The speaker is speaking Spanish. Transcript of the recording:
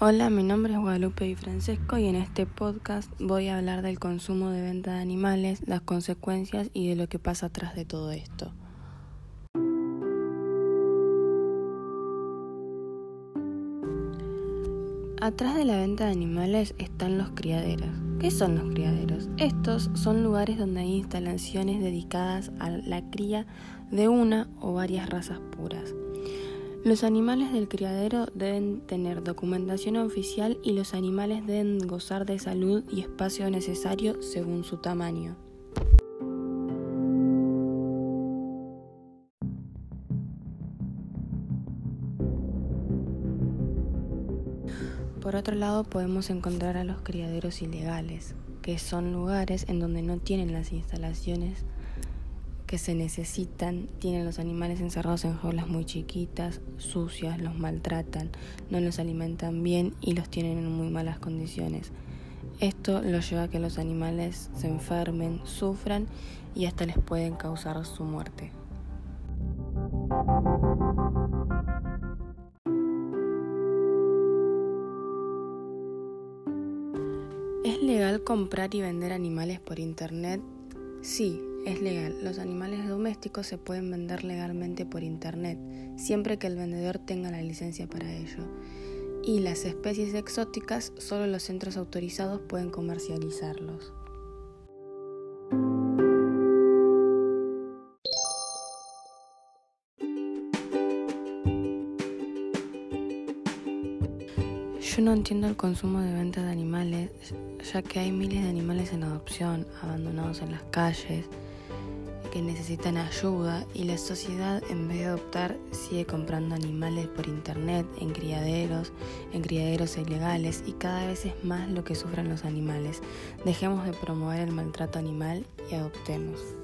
Hola, mi nombre es Guadalupe Di Francesco y en este podcast voy a hablar del consumo de venta de animales, las consecuencias y de lo que pasa atrás de todo esto. Atrás de la venta de animales están los criaderos. ¿Qué son los criaderos? Estos son lugares donde hay instalaciones dedicadas a la cría de una o varias razas puras. Los animales del criadero deben tener documentación oficial y los animales deben gozar de salud y espacio necesario según su tamaño. Por otro lado, podemos encontrar a los criaderos ilegales, que son lugares en donde no tienen las instalaciones que se necesitan, tienen los animales encerrados en jaulas muy chiquitas, sucias, los maltratan, no los alimentan bien y los tienen en muy malas condiciones. Esto lo lleva a que los animales se enfermen, sufran y hasta les pueden causar su muerte. ¿Es legal comprar y vender animales por internet? Sí, es legal. Los animales domésticos se pueden vender legalmente por internet, siempre que el vendedor tenga la licencia para ello. Y las especies exóticas, solo los centros autorizados pueden comercializarlos. Yo no entiendo el consumo de venta de animales, ya que hay miles de animales en adopción, abandonados en las calles, que necesitan ayuda y la sociedad en vez de adoptar sigue comprando animales por internet, en criaderos, en criaderos ilegales y cada vez es más lo que sufren los animales. Dejemos de promover el maltrato animal y adoptemos.